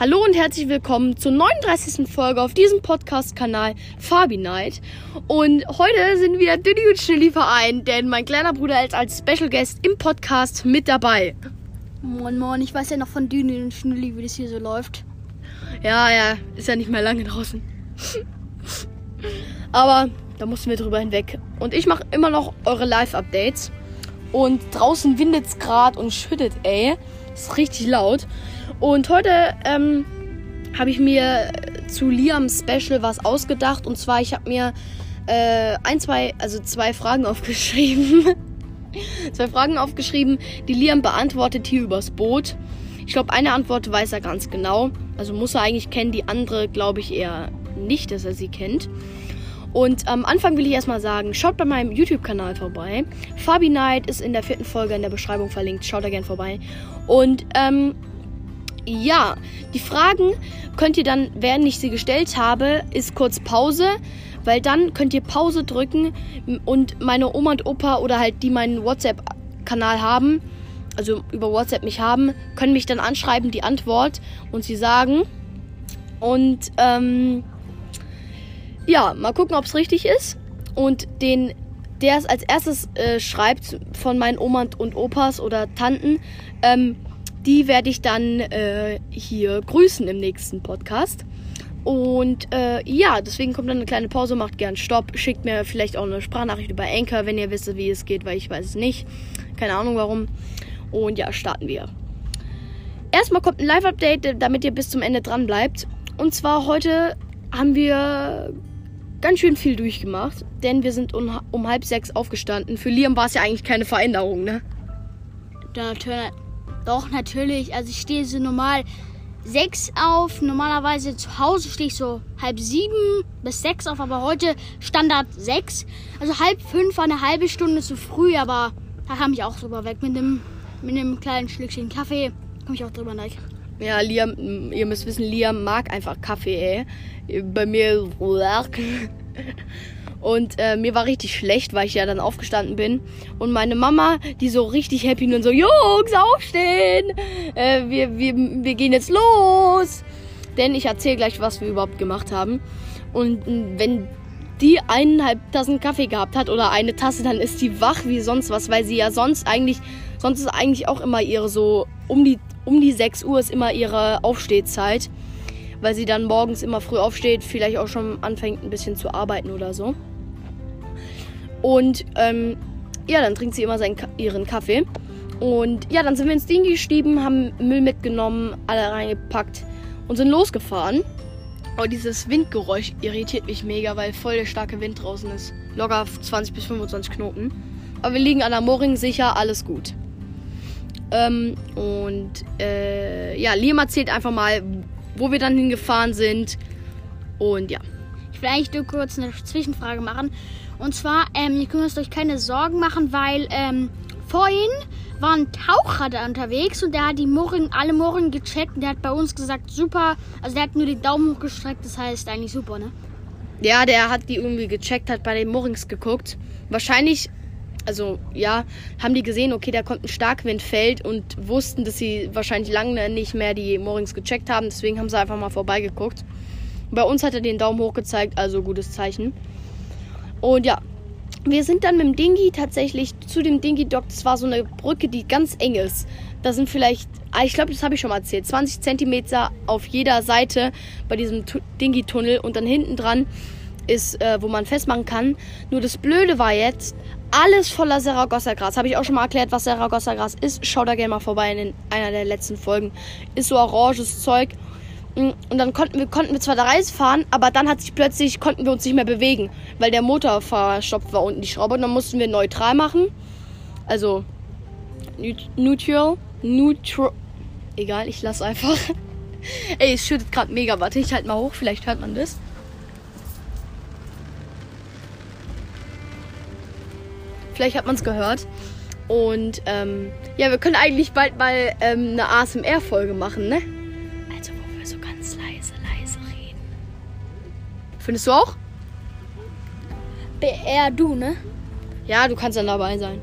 Hallo und herzlich willkommen zur 39. Folge auf diesem Podcast-Kanal Fabi Night. Und heute sind wieder Diddy und Schnilli vereint, denn mein kleiner Bruder ist als Special Guest im Podcast mit dabei. Moin Moin, ich weiß ja noch von Dini und Schnulli, wie das hier so läuft. Ja, ja, ist ja nicht mehr lange draußen. Aber da mussten wir drüber hinweg. Und ich mache immer noch eure Live-Updates. Und draußen windet es gerade und schüttet, ey. ist richtig laut. Und heute ähm, habe ich mir zu Liams Special was ausgedacht. Und zwar, ich habe mir äh, ein, zwei, also zwei Fragen aufgeschrieben. zwei Fragen aufgeschrieben, die Liam beantwortet hier übers Boot. Ich glaube, eine Antwort weiß er ganz genau. Also muss er eigentlich kennen. Die andere glaube ich eher nicht, dass er sie kennt. Und am Anfang will ich erstmal sagen, schaut bei meinem YouTube-Kanal vorbei. Fabi Night ist in der vierten Folge in der Beschreibung verlinkt. Schaut da gerne vorbei. Und ähm, ja, die Fragen könnt ihr dann, während ich sie gestellt habe, ist kurz Pause, weil dann könnt ihr Pause drücken und meine Oma und Opa oder halt die meinen WhatsApp-Kanal haben, also über WhatsApp mich haben, können mich dann anschreiben, die Antwort und sie sagen. Und ähm, ja, mal gucken, ob es richtig ist. Und den, der es als erstes äh, schreibt von meinen Oma und Opas oder Tanten, ähm, die werde ich dann äh, hier grüßen im nächsten Podcast. Und äh, ja, deswegen kommt dann eine kleine Pause, macht gern Stopp, schickt mir vielleicht auch eine Sprachnachricht über Anchor, wenn ihr wisst, wie es geht, weil ich weiß es nicht. Keine Ahnung warum. Und ja, starten wir. Erstmal kommt ein Live-Update, damit ihr bis zum Ende dran bleibt. Und zwar heute haben wir ganz schön viel durchgemacht, denn wir sind um, um halb sechs aufgestanden. Für Liam war es ja eigentlich keine Veränderung, ne? Da, doch, natürlich. Also ich stehe so normal sechs auf. Normalerweise zu Hause stehe ich so halb sieben bis sechs auf, aber heute Standard sechs. Also halb fünf war eine halbe Stunde zu früh, aber da kam ich auch drüber weg mit dem, mit dem kleinen Schlückchen Kaffee. Komme ich auch drüber weg. Ja, Liam, ihr müsst wissen, Liam mag einfach Kaffee, ey. Bei mir. Und äh, mir war richtig schlecht, weil ich ja dann aufgestanden bin. Und meine Mama, die so richtig happy und so, Jungs, aufstehen! Äh, wir, wir, wir gehen jetzt los! Denn ich erzähle gleich, was wir überhaupt gemacht haben. Und wenn die eineinhalb Tassen Kaffee gehabt hat oder eine Tasse, dann ist die wach wie sonst was, weil sie ja sonst eigentlich, sonst ist eigentlich auch immer ihre so um die, um die 6 Uhr ist immer ihre Aufstehzeit weil sie dann morgens immer früh aufsteht, vielleicht auch schon anfängt ein bisschen zu arbeiten oder so. Und ähm, ja, dann trinkt sie immer seinen, ihren Kaffee. Und ja, dann sind wir ins Ding gestiegen, haben Müll mitgenommen, alle reingepackt und sind losgefahren. Und dieses Windgeräusch irritiert mich mega, weil voll der starke Wind draußen ist. Locker 20 bis 25 Knoten. Aber wir liegen an der Mooring sicher, alles gut. Ähm, und äh, ja, Liam erzählt einfach mal, wo wir dann hingefahren sind. Und ja. Ich will eigentlich nur kurz eine Zwischenfrage machen. Und zwar, ähm, ihr könnt euch keine Sorgen machen, weil ähm, vorhin war ein Taucher da unterwegs und der hat die Mohren, alle Mohren gecheckt und der hat bei uns gesagt, super. Also der hat nur den Daumen hochgestreckt, das heißt eigentlich super, ne? Ja, der hat die irgendwie gecheckt, hat bei den Moorings geguckt. Wahrscheinlich, also ja, haben die gesehen, okay, da kommt ein Starkwindfeld und wussten, dass sie wahrscheinlich lange nicht mehr die Moorings gecheckt haben. Deswegen haben sie einfach mal vorbeigeguckt. Bei uns hat er den Daumen hoch gezeigt, also gutes Zeichen. Und ja, wir sind dann mit dem Dingi tatsächlich zu dem Dingi-Dock. Das war so eine Brücke, die ganz eng ist. Da sind vielleicht, ah, ich glaube, das habe ich schon mal erzählt, 20 Zentimeter auf jeder Seite bei diesem Dingi-Tunnel. Und dann hinten dran ist, äh, wo man festmachen kann. Nur das Blöde war jetzt, alles voller Saragossa-Gras. Habe ich auch schon mal erklärt, was Saragossa-Gras ist. Schau da gerne mal vorbei in einer der letzten Folgen. Ist so oranges Zeug. Mm, und dann konnten wir, konnten wir zwar da fahren, aber dann hat sich plötzlich, konnten wir uns nicht mehr bewegen, weil der Motor verstopft war unten die Schraube. Und dann mussten wir neutral machen. Also neutral, neutral. Egal, ich lasse einfach. Ey, es schüttet gerade mega. Warte, ich halt mal hoch, vielleicht hört man das. Vielleicht hat man es gehört. Und ähm, ja, wir können eigentlich bald mal ähm, eine ASMR-Folge machen, ne? Findest du auch? BR du, ne? Ja, du kannst dann dabei sein.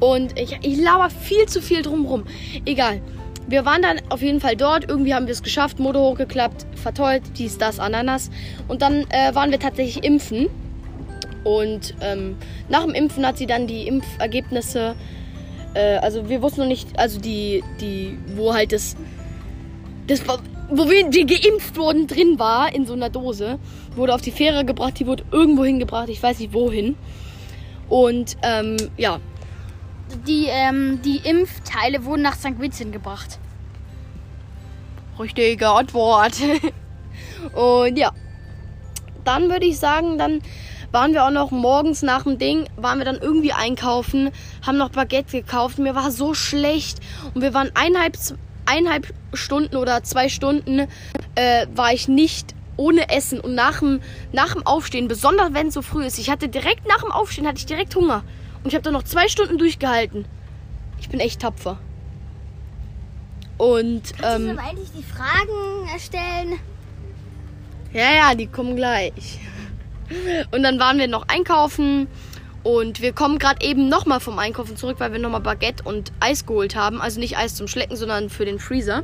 Und ich, ich laber viel zu viel drumrum. Egal. wir waren dann auf jeden Fall dort. Irgendwie haben wir es geschafft, Motor hochgeklappt, vertollt, dies, das, Ananas. Und dann äh, waren wir tatsächlich impfen. Und ähm, nach dem Impfen hat sie dann die Impfergebnisse, äh, also wir wussten noch nicht, also die, die, wo halt das, das wo wir die geimpft wurden, drin war, in so einer Dose, wurde auf die Fähre gebracht, die wurde irgendwo hingebracht, ich weiß nicht wohin. Und ähm, ja, Die, ähm, die Impfteile wurden nach St. Vincent gebracht. Richtige Antwort. Und ja, dann würde ich sagen, dann waren wir auch noch morgens nach dem Ding, waren wir dann irgendwie einkaufen, haben noch Baguette gekauft. Mir war so schlecht und wir waren eineinhalb, eineinhalb Stunden oder zwei Stunden äh, war ich nicht ohne Essen und nach dem, nach dem Aufstehen, besonders wenn es so früh ist. Ich hatte direkt nach dem Aufstehen hatte ich direkt Hunger und ich habe dann noch zwei Stunden durchgehalten. Ich bin echt tapfer. Und Kannst du ähm, eigentlich die Fragen erstellen? Ja, ja, die kommen gleich. Und dann waren wir noch einkaufen und wir kommen gerade eben nochmal vom Einkaufen zurück, weil wir nochmal Baguette und Eis geholt haben. Also nicht Eis zum Schlecken, sondern für den Freezer.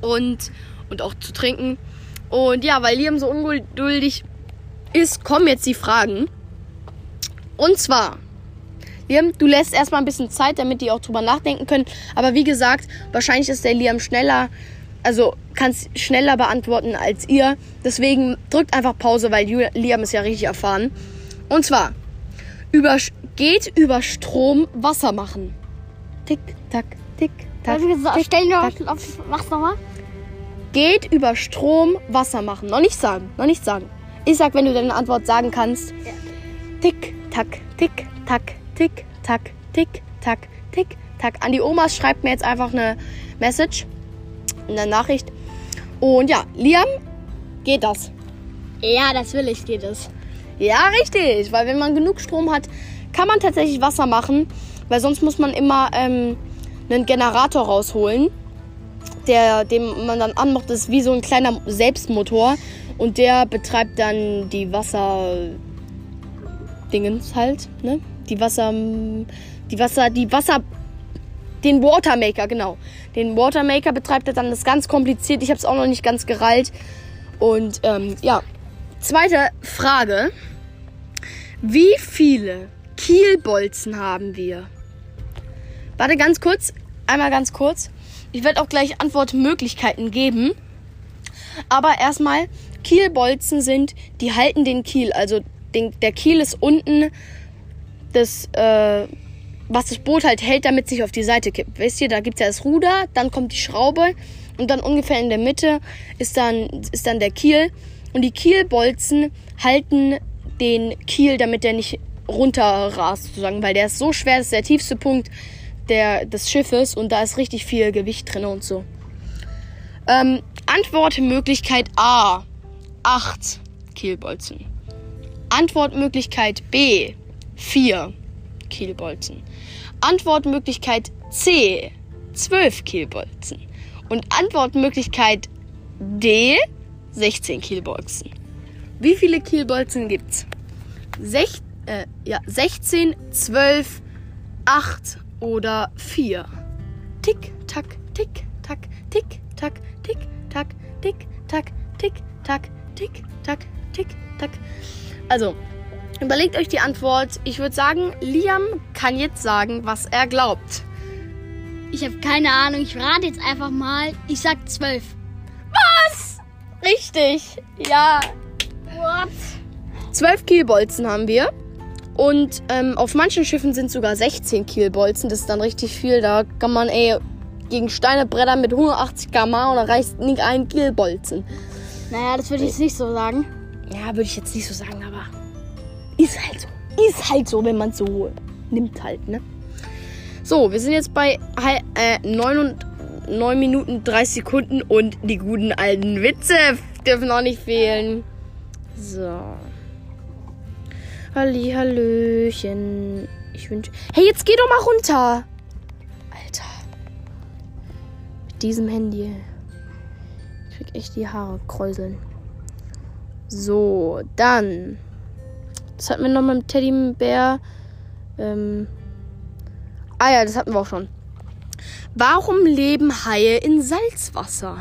Und, und auch zu trinken. Und ja, weil Liam so ungeduldig ist, kommen jetzt die Fragen. Und zwar, Liam, du lässt erstmal ein bisschen Zeit, damit die auch drüber nachdenken können. Aber wie gesagt, wahrscheinlich ist der Liam schneller, also kann es schneller beantworten als ihr. Deswegen drückt einfach Pause, weil Liam ist ja richtig erfahren. Und zwar, über, geht über Strom Wasser machen. Tick, tack, tick, tack. tick, Stell noch, tack. auf, mach's nochmal. Geht über Strom Wasser machen. Noch nicht sagen, noch nicht sagen. Ich sag, wenn du deine Antwort sagen kannst. Tick, tack, tick, tack, tick, tack, tick, tack, tick, tack. An die Omas schreibt mir jetzt einfach eine Message, eine Nachricht. Und ja, Liam, geht das? Ja, das will ich, geht es. Ja, richtig. Weil wenn man genug Strom hat, kann man tatsächlich Wasser machen. Weil sonst muss man immer ähm, einen Generator rausholen, der, den man dann anmacht. Das ist wie so ein kleiner Selbstmotor. Und der betreibt dann die Wasser... Dingens halt, ne? Die Wasser... Die Wasser... Die Wasser... Den Watermaker, genau. Den Watermaker betreibt er dann. Das ist ganz kompliziert. Ich habe es auch noch nicht ganz gerallt. Und ähm, ja, zweite Frage. Wie viele Kielbolzen haben wir? Warte ganz kurz. Einmal ganz kurz. Ich werde auch gleich Antwortmöglichkeiten geben. Aber erstmal, Kielbolzen sind, die halten den Kiel. Also den, der Kiel ist unten das, äh, was das Boot halt hält, damit es sich auf die Seite kippt. Wisst ihr, da gibt es ja das Ruder, dann kommt die Schraube und dann ungefähr in der Mitte ist dann, ist dann der Kiel. Und die Kielbolzen halten den Kiel, damit der nicht runterrast, sozusagen, weil der ist so schwer, das ist der tiefste Punkt der, des Schiffes und da ist richtig viel Gewicht drin und so. Ähm, Antwortmöglichkeit A. 8 Kielbolzen. Antwortmöglichkeit B. 4 Kielbolzen. Antwortmöglichkeit C. 12 Kielbolzen. Und Antwortmöglichkeit D. 16 Kielbolzen. Wie viele Kielbolzen gibt's? Sech, äh, ja, 16, 12, 8 oder 4. Tick, tack, tick, tack, tick, tack, tick, tack, tick, tack, tick, tack, tick, tack, tick, tack. Also, überlegt euch die Antwort. Ich würde sagen, Liam kann jetzt sagen, was er glaubt. Ich habe keine Ahnung. Ich rate jetzt einfach mal. Ich sag zwölf. Was? Richtig. Ja. What? 12 Kielbolzen haben wir. Und ähm, auf manchen Schiffen sind sogar 16 Kielbolzen. Das ist dann richtig viel. Da kann man ey, gegen Steine brettern mit 180 km und da reicht nicht ein Kielbolzen. Naja, das würde ich jetzt nicht so sagen. Ja, würde ich jetzt nicht so sagen, aber ist halt so. Ist halt so, wenn man so nimmt halt, ne? So, wir sind jetzt bei äh, 9, und 9 Minuten 30 Sekunden und die guten alten Witze dürfen auch nicht fehlen. So. Halli, Hallöchen. Ich wünsche. Hey, jetzt geh doch mal runter. Alter. Mit diesem Handy. Ich krieg echt die Haare kräuseln. So, dann. Das hatten wir noch mit dem Teddybär. Ähm. Ah ja, das hatten wir auch schon. Warum leben Haie in Salzwasser?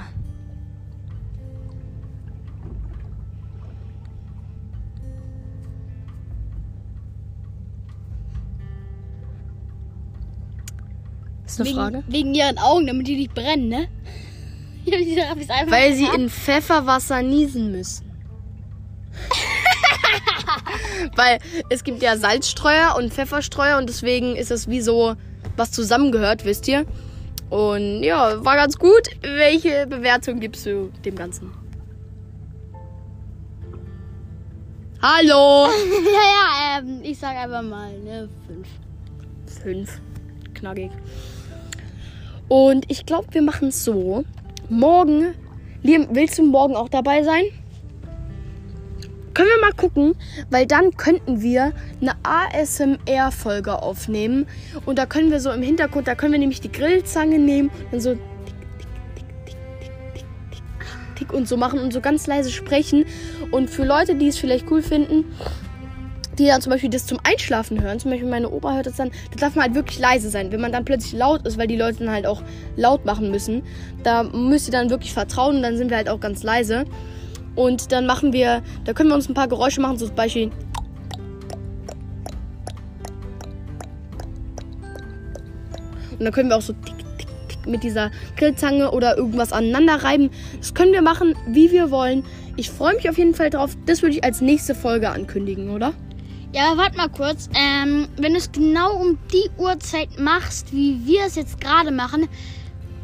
Ist eine wegen, Frage? Wegen ihren Augen, damit die nicht brennen, ne? Ich hab ich's einfach Weil sie in Pfefferwasser niesen müssen. Weil es gibt ja Salzstreuer und Pfefferstreuer und deswegen ist das wie so was zusammengehört, wisst ihr? Und ja, war ganz gut. Welche Bewertung gibst du dem Ganzen? Hallo! ja, ja, ähm, ich sag einfach mal, ne, fünf. Fünf. Knackig. Und ich glaube, wir machen es so. Morgen. Liam, willst du morgen auch dabei sein? Können wir mal gucken, weil dann könnten wir eine ASMR-Folge aufnehmen. Und da können wir so im Hintergrund, da können wir nämlich die Grillzange nehmen und so und so machen und so ganz leise sprechen. Und für Leute, die es vielleicht cool finden, die dann zum Beispiel das zum Einschlafen hören, zum Beispiel meine Opa hört das dann, da darf man halt wirklich leise sein. Wenn man dann plötzlich laut ist, weil die Leute dann halt auch laut machen müssen, da müsst ihr dann wirklich vertrauen und dann sind wir halt auch ganz leise. Und dann machen wir, da können wir uns ein paar Geräusche machen, so zum Beispiel. Und dann können wir auch so tick, tick, tick mit dieser Grillzange oder irgendwas aneinander reiben. Das können wir machen, wie wir wollen. Ich freue mich auf jeden Fall drauf. Das würde ich als nächste Folge ankündigen, oder? Ja, warte mal kurz. Ähm, wenn du es genau um die Uhrzeit machst, wie wir es jetzt gerade machen,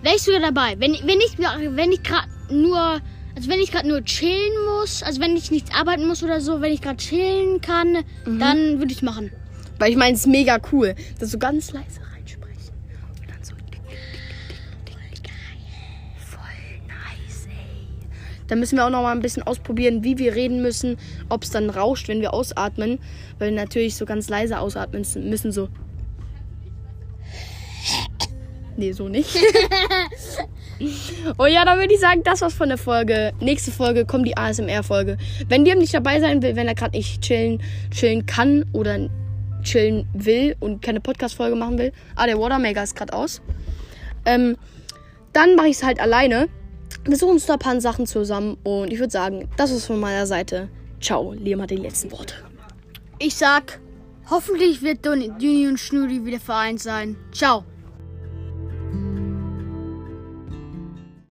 wäre ich sogar dabei. Wenn, wenn ich, wenn ich gerade nur, also wenn ich gerade nur chillen muss, also wenn ich nichts arbeiten muss oder so, wenn ich gerade chillen kann, dann würde ich machen. Weil ich meine, es ist mega cool, dass du ganz leise reinsprechen. Und dann so. tick, tick, tick, tick. Voll nice, ey. Da müssen wir auch noch mal ein bisschen ausprobieren, wie wir reden müssen, ob es dann rauscht, wenn wir ausatmen. Weil wir natürlich so ganz leise ausatmen müssen, so. Nee, so nicht. oh ja, dann würde ich sagen, das war's von der Folge. Nächste Folge kommt die ASMR-Folge. Wenn dir nicht dabei sein will, wenn er gerade nicht chillen, chillen kann oder chillen will und keine Podcast-Folge machen will. Ah, der Watermaker ist gerade aus. Ähm, dann mache ich es halt alleine. Wir suchen uns da ein paar Sachen zusammen und ich würde sagen, das ist von meiner Seite. Ciao, Liam hat die letzten Worte. Ich sag, hoffentlich wird Duni und Schnudi wieder vereint sein. Ciao.